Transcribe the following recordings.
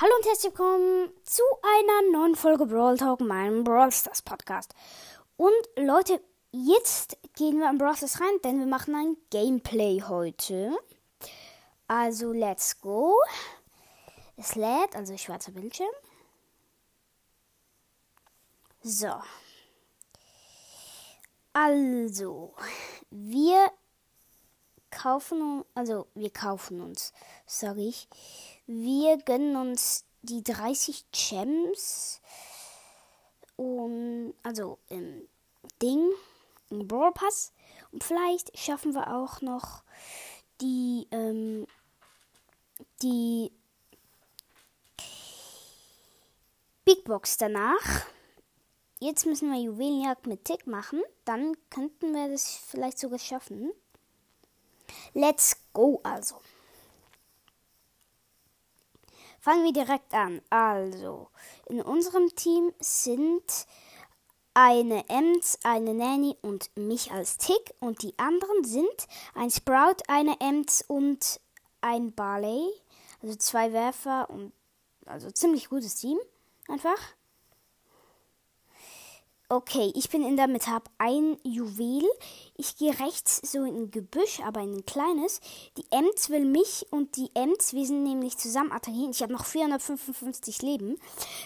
Hallo und herzlich willkommen zu einer neuen Folge Brawl Talk, meinem Brawl Stars Podcast. Und Leute, jetzt gehen wir in Brawl Stars rein, denn wir machen ein Gameplay heute. Also, let's go. Es lädt, also schwarzer Bildschirm. So. Also, wir kaufen, also wir kaufen uns, sage ich. Wir gönnen uns die 30 Gems und also im Ding, im Brawl Pass. Und vielleicht schaffen wir auch noch die, ähm, die Big Box danach. Jetzt müssen wir Juwelenjagd mit Tick machen. Dann könnten wir das vielleicht sogar schaffen. Let's go also. Fangen wir direkt an. Also, in unserem Team sind eine Ems, eine Nanny und mich als Tick. Und die anderen sind ein Sprout, eine Ems und ein Barley. Also zwei Werfer und also ziemlich gutes Team. Einfach. Okay, ich bin in der Mitte, habe ein Juwel. Ich gehe rechts so in ein Gebüsch, aber in ein kleines. Die Ems will mich und die Ems, wir sind nämlich zusammen attackieren. Ich habe noch 455 Leben.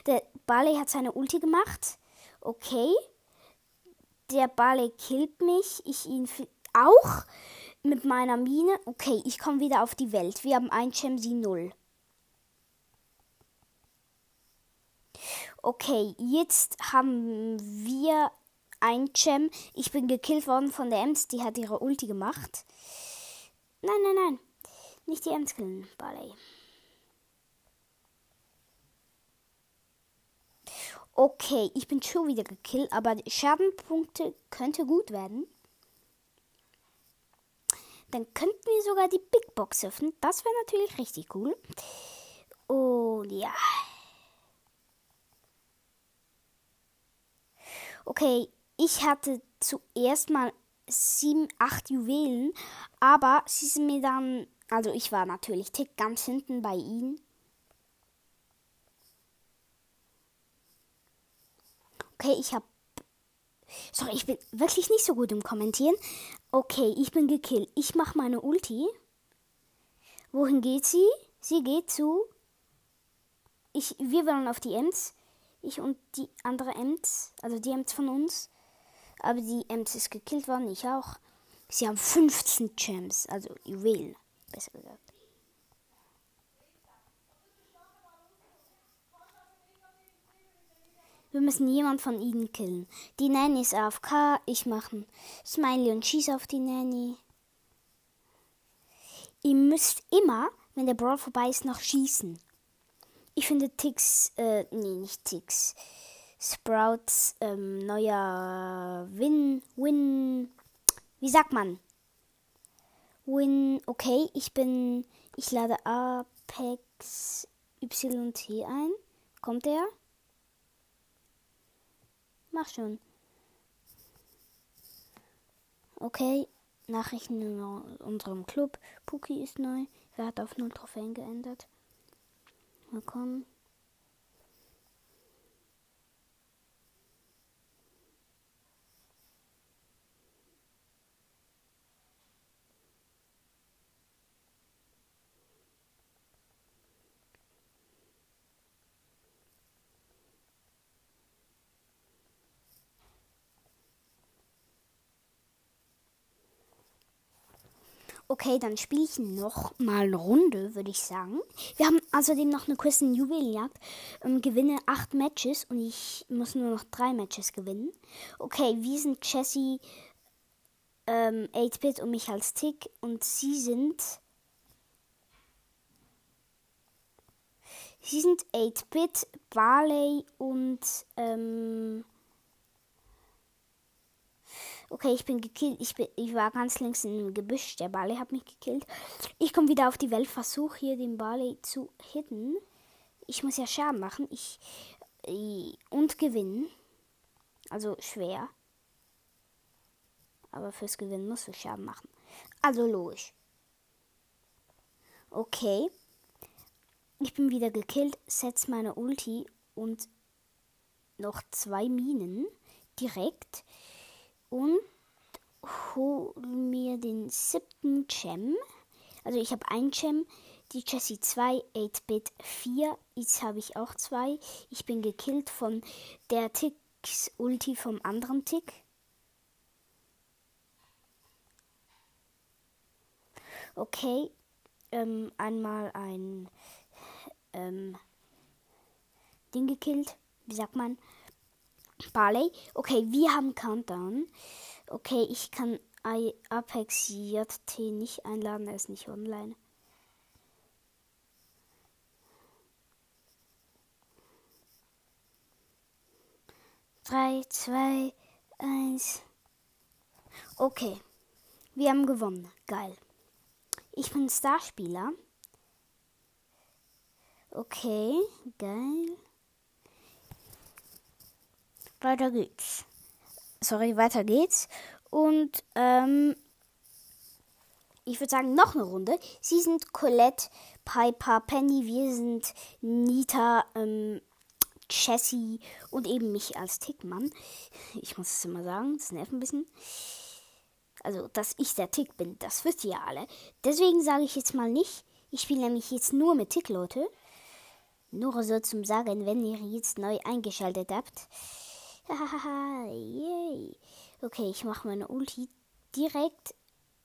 Der Barley hat seine Ulti gemacht. Okay. Der Barley killt mich. Ich ihn auch mit meiner Mine. Okay, ich komme wieder auf die Welt. Wir haben ein sie null. Okay, jetzt haben wir ein Gem. Ich bin gekillt worden von der Ems, die hat ihre Ulti gemacht. Nein, nein, nein. Nicht die Ems killen, Barley. Okay, ich bin schon wieder gekillt, aber Schadenpunkte könnte gut werden. Dann könnten wir sogar die Big Box öffnen. Das wäre natürlich richtig cool. Und ja. Okay, ich hatte zuerst mal sieben, acht Juwelen, aber sie sind mir dann, also ich war natürlich tick ganz hinten bei ihnen. Okay, ich habe Sorry, ich bin wirklich nicht so gut im Kommentieren. Okay, ich bin gekillt. Ich mache meine Ulti. Wohin geht sie? Sie geht zu. Ich, wir wollen auf die Ems. Ich und die andere Ems, also die Ems von uns. Aber die Ems ist gekillt worden, ich auch. Sie haben 15 Gems, also Juwelen, besser gesagt. Wir müssen jemand von ihnen killen. Die Nanny ist AFK, ich mache Smiley und schieße auf die Nanny. Ihr müsst immer, wenn der Brawl vorbei ist, noch schießen. Ich finde Tix, äh, nee, nicht Tix. Sprouts ähm, neuer Win, Win, wie sagt man? Win, okay, ich bin, ich lade Apex YT ein. Kommt er? Mach schon. Okay, Nachrichten in unserem Club. Puki ist neu. Wer hat auf 0 Trophäen geändert? Willkommen. Okay, dann spiele ich noch mal eine Runde, würde ich sagen. Wir haben außerdem noch eine kurze Juwelenjagd. Ähm, gewinne acht Matches und ich muss nur noch drei Matches gewinnen. Okay, wir sind Jessie, ähm, 8-Bit und mich als Tick und sie sind. Sie sind 8-Bit, Barley und ähm, Okay, ich bin gekillt. Ich, bin, ich war ganz links im Gebüsch. Der Barley hat mich gekillt. Ich komme wieder auf die Welt, versuche hier den Barley zu hitten. Ich muss ja Schaden machen. Ich äh, und gewinnen. Also schwer. Aber fürs Gewinnen muss ich Schaden machen. Also logisch. Okay. Ich bin wieder gekillt, setz meine Ulti und noch zwei Minen direkt und hol mir den siebten Gem. Also ich habe ein Gem, die Jessie 2, 8-Bit 4. Jetzt habe ich auch zwei. Ich bin gekillt von der Ticks Ulti vom anderen Tick. Okay, ähm, einmal ein ähm, Ding gekillt. Wie sagt man? Barley. Okay, wir haben Countdown. Okay, ich kann Apex JT nicht einladen, er ist nicht online. Drei, zwei, eins. Okay, wir haben gewonnen. Geil. Ich bin Starspieler. Okay, geil. Weiter geht's. Sorry, weiter geht's. Und ähm, ich würde sagen, noch eine Runde. Sie sind Colette, Piper, Penny, wir sind Nita, ähm, Jessie und eben mich als Tickmann. Ich muss es immer sagen, das nervt ein bisschen. Also, dass ich der Tick bin, das wisst ihr ja alle. Deswegen sage ich jetzt mal nicht. Ich spiele nämlich jetzt nur mit Tick, Leute. Nur so zum Sagen, wenn ihr jetzt neu eingeschaltet habt. Hahaha, yay. Okay, ich mache meine Ulti direkt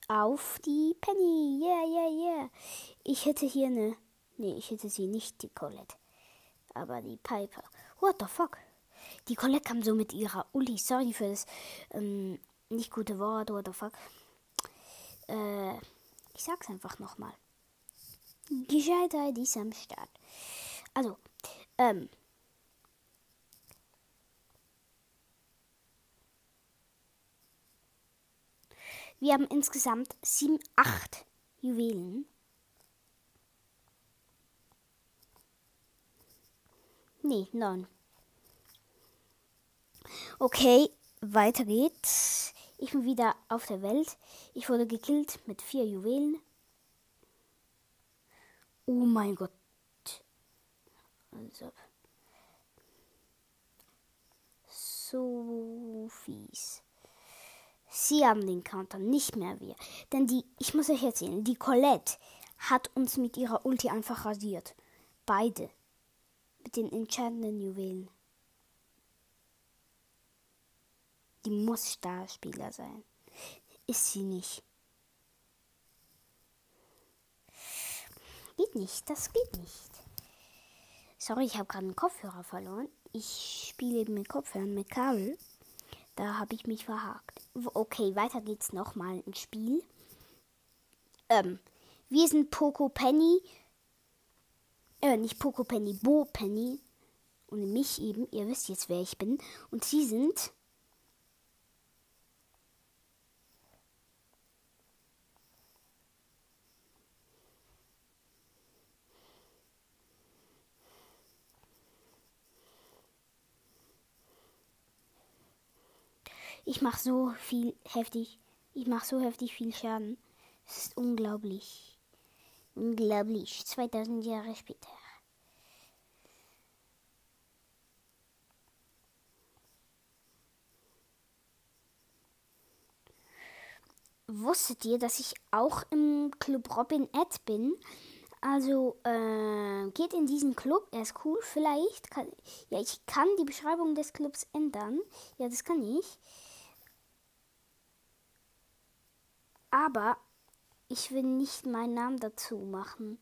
auf die Penny. Yeah, yeah, yeah. Ich hätte hier eine. Nee, ich hätte sie nicht, die Colette. Aber die Piper. What the fuck? Die Colette kam so mit ihrer Ulti. Sorry für das ähm, nicht gute Wort, what the fuck. Äh, ich sag's einfach nochmal. Gescheiter ist am Start. Also, ähm. Wir haben insgesamt sieben, acht Juwelen. Nee, neun. Okay, weiter geht's. Ich bin wieder auf der Welt. Ich wurde gekillt mit vier Juwelen. Oh mein Gott. Also. So fies. Sie haben den Counter, nicht mehr wir. Denn die, ich muss euch erzählen, die Colette hat uns mit ihrer Ulti einfach rasiert. Beide. Mit den entscheidenden Juwelen. Die muss Starspieler sein. Ist sie nicht. Geht nicht, das geht nicht. Sorry, ich habe gerade einen Kopfhörer verloren. Ich spiele eben mit Kopfhörern mit Kabel. Da habe ich mich verhakt. Okay, weiter geht's nochmal ins Spiel. Ähm, wir sind Poco Penny. Äh, nicht Poco Penny, Bo Penny. Und mich eben. Ihr wisst jetzt, wer ich bin. Und sie sind Ich mache so viel heftig. Ich mache so heftig viel Schaden. Es ist unglaublich. Unglaublich. 2000 Jahre später. Wusstet ihr, dass ich auch im Club Robin Ed bin? Also äh, geht in diesen Club, er ist cool. Vielleicht kann ja ich kann die Beschreibung des Clubs ändern. Ja, das kann ich. Aber ich will nicht meinen Namen dazu machen,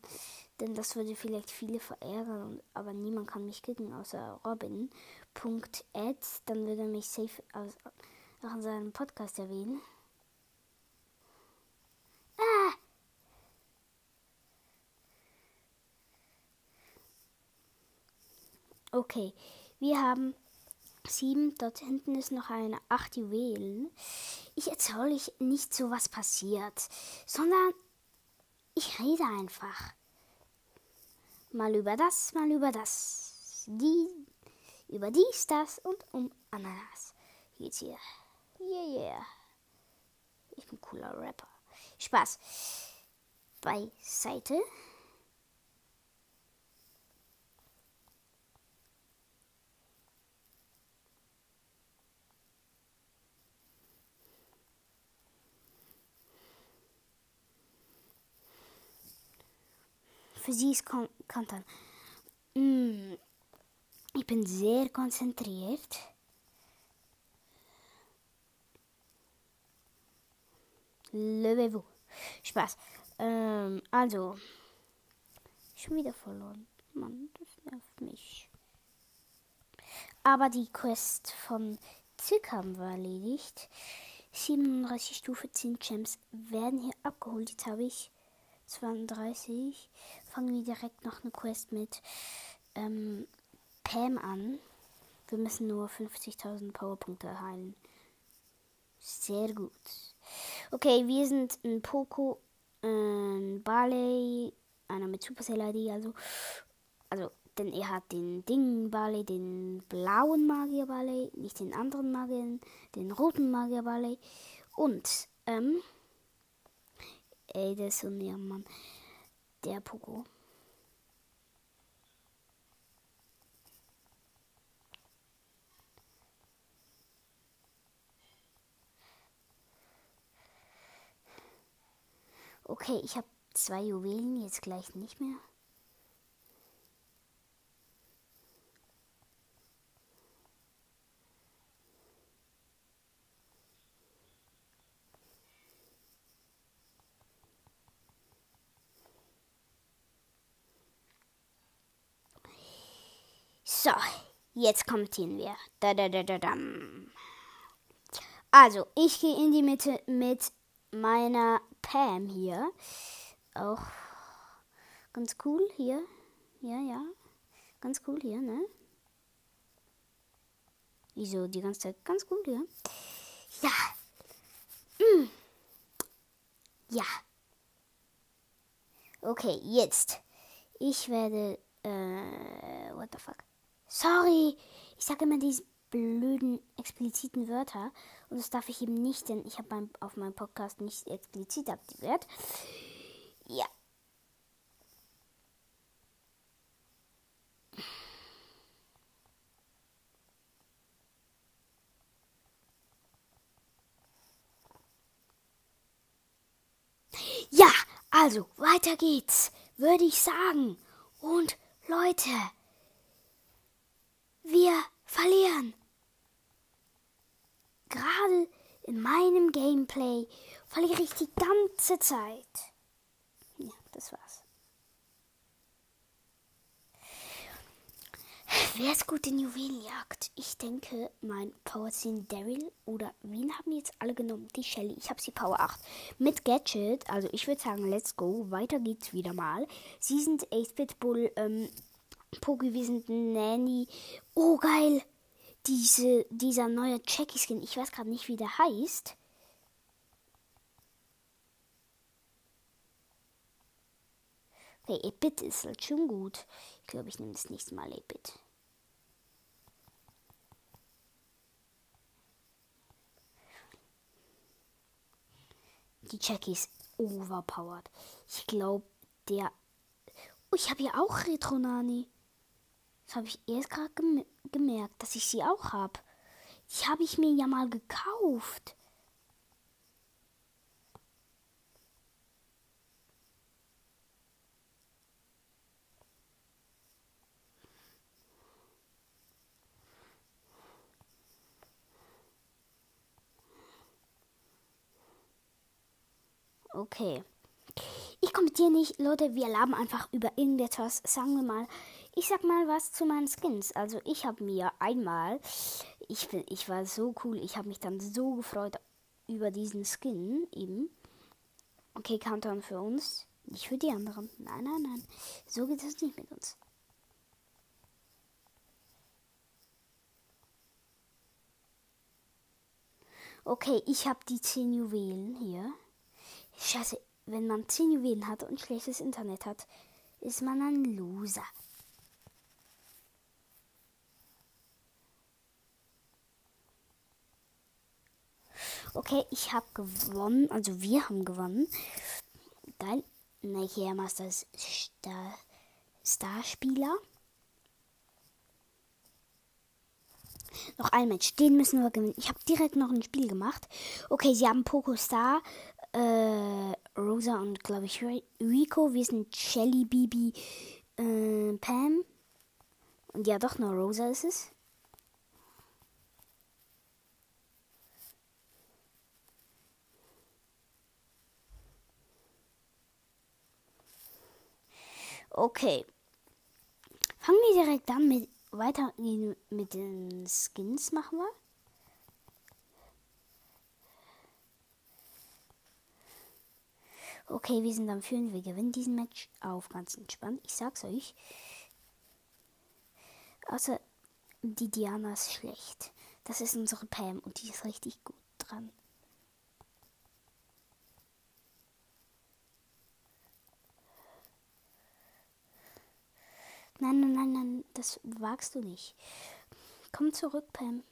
denn das würde vielleicht viele verärgern, aber niemand kann mich kicken außer Robin. Punkt Ed, dann würde er mich safe aus, auch in seinem Podcast erwähnen. Ah! Okay, wir haben sieben. Dort hinten ist noch eine acht Juwelen. Ich erzähle euch nicht so, was passiert, sondern ich rede einfach. Mal über das, mal über das. Die, über dies, das und um Ananas. Geht's hier. Yeah, yeah. Ich bin cooler Rapper. Spaß. Beiseite. Für sie ist Kon Content. Mm, ich bin sehr konzentriert. Levez-vous. Spaß. Ähm, also. Schon wieder verloren. Mann, das nervt mich. Aber die Quest von Zick haben wir erledigt. 37 Stufe 10 Gems werden hier abgeholt. Jetzt habe ich 32. Fangen wir direkt noch eine Quest mit ähm, Pam an. Wir müssen nur 50.000 Powerpunkte heilen. Sehr gut. Okay, wir sind ein Poco, ein Barley, einer mit Supercell ID, also, also, denn er hat den Ding Barley, den blauen Magier Barley, nicht den anderen Magier, den roten Magier Barley und, ähm, ey, der ist Mann, der Poco. Okay, ich habe zwei Juwelen, jetzt gleich nicht mehr. So, jetzt kommt hin wir. Da, da, da, da, dam. Also, ich gehe in die Mitte mit meiner Pam hier. Auch ganz cool hier. Ja, ja. Ganz cool hier, ne? Wieso die ganze Zeit ganz cool hier? Ja. Mm. Ja. Okay, jetzt. Ich werde. Äh, what the fuck? Sorry. Ich sage immer diese blöden expliziten Wörter. Und das darf ich eben nicht, denn ich habe auf meinem Podcast nicht explizit aktiviert. Ja. Ja, also weiter geht's, würde ich sagen. Und Leute, wir verlieren gerade in meinem Gameplay verliere ich die ganze Zeit. Ja, das war's. Wer ist gut in Juwelenjagd? Ich denke, mein Power 10 Daryl oder wen haben jetzt alle genommen? Die Shelly. Ich habe sie Power 8. Mit Gadget, also ich würde sagen, let's go. Weiter geht's wieder mal. Sie sind 8-Bit Bull, ähm, Pogi, wir sind Nanny. Oh, geil diese, dieser neue Jackie-Skin, ich weiß gerade nicht, wie der heißt. Okay, 8-Bit ist halt schon gut. Ich glaube, ich nehme das nächste Mal 8-Bit. Die Jackie ist overpowered. Ich glaube, der. Oh, ich habe ja auch Retro-Nani. Das habe ich erst gerade gem gemerkt, dass ich sie auch habe. Die habe ich mir ja mal gekauft. Okay. Ich kommentiere nicht, Leute, wir laben einfach über irgendetwas. Sagen wir mal, ich sag mal was zu meinen Skins. Also ich habe mir einmal, ich, ich war so cool, ich habe mich dann so gefreut über diesen Skin eben. Okay, Countdown für uns, nicht für die anderen. Nein, nein, nein. So geht es nicht mit uns. Okay, ich habe die 10 Juwelen hier. Scheiße, wenn man 10 Juwelen hat und schlechtes Internet hat, ist man ein Loser. Okay, ich habe gewonnen. Also wir haben gewonnen. Geil. Nike Master Star Starspieler. Noch ein Match, den müssen wir gewinnen. Ich habe direkt noch ein Spiel gemacht. Okay, sie haben Poco Star äh, Rosa und, glaube ich, Rico. Wir sind Shelly, Bibi, äh, Pam. Und ja, doch, nur Rosa ist es. Okay. Fangen wir direkt an mit weiter mit den Skins machen wir. Okay, wir sind am Führen. Wir gewinnen diesen Match auf ganz entspannt. Ich sag's euch. Außer die Diana ist schlecht. Das ist unsere Pam und die ist richtig gut dran. Nein, nein, nein, nein, das wagst du nicht. Komm zurück, Pam.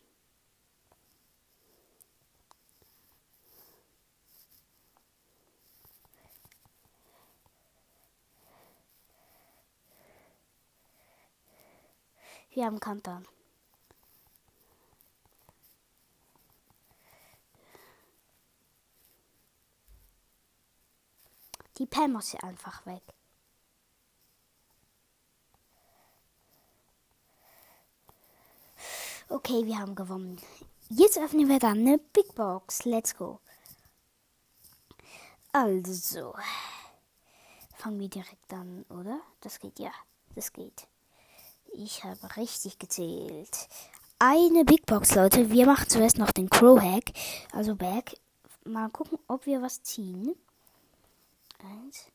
Wir haben Countdown. Die Pam muss hier einfach weg. Okay, wir haben gewonnen. Jetzt öffnen wir dann eine Big Box. Let's go. Also, fangen wir direkt an, oder? Das geht ja. Das geht. Ich habe richtig gezählt. Eine Big Box, Leute. Wir machen zuerst noch den Crow Hack. Also Back. Mal gucken, ob wir was ziehen. Eins,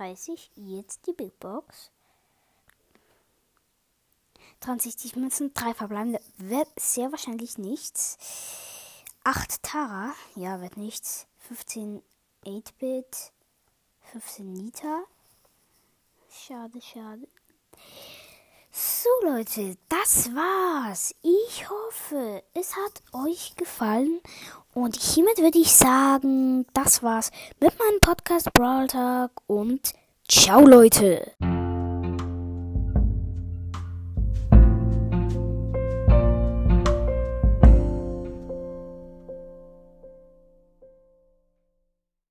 dreißig. Jetzt die Big Box. 63 Münzen, drei verbleibende, wird sehr wahrscheinlich nichts. 8 Tara, ja, wird nichts. 15 8-Bit, 15 Nita. Schade, schade. So Leute, das war's. Ich hoffe, es hat euch gefallen. Und hiermit würde ich sagen, das war's mit meinem Podcast Brawl Talk und ciao Leute.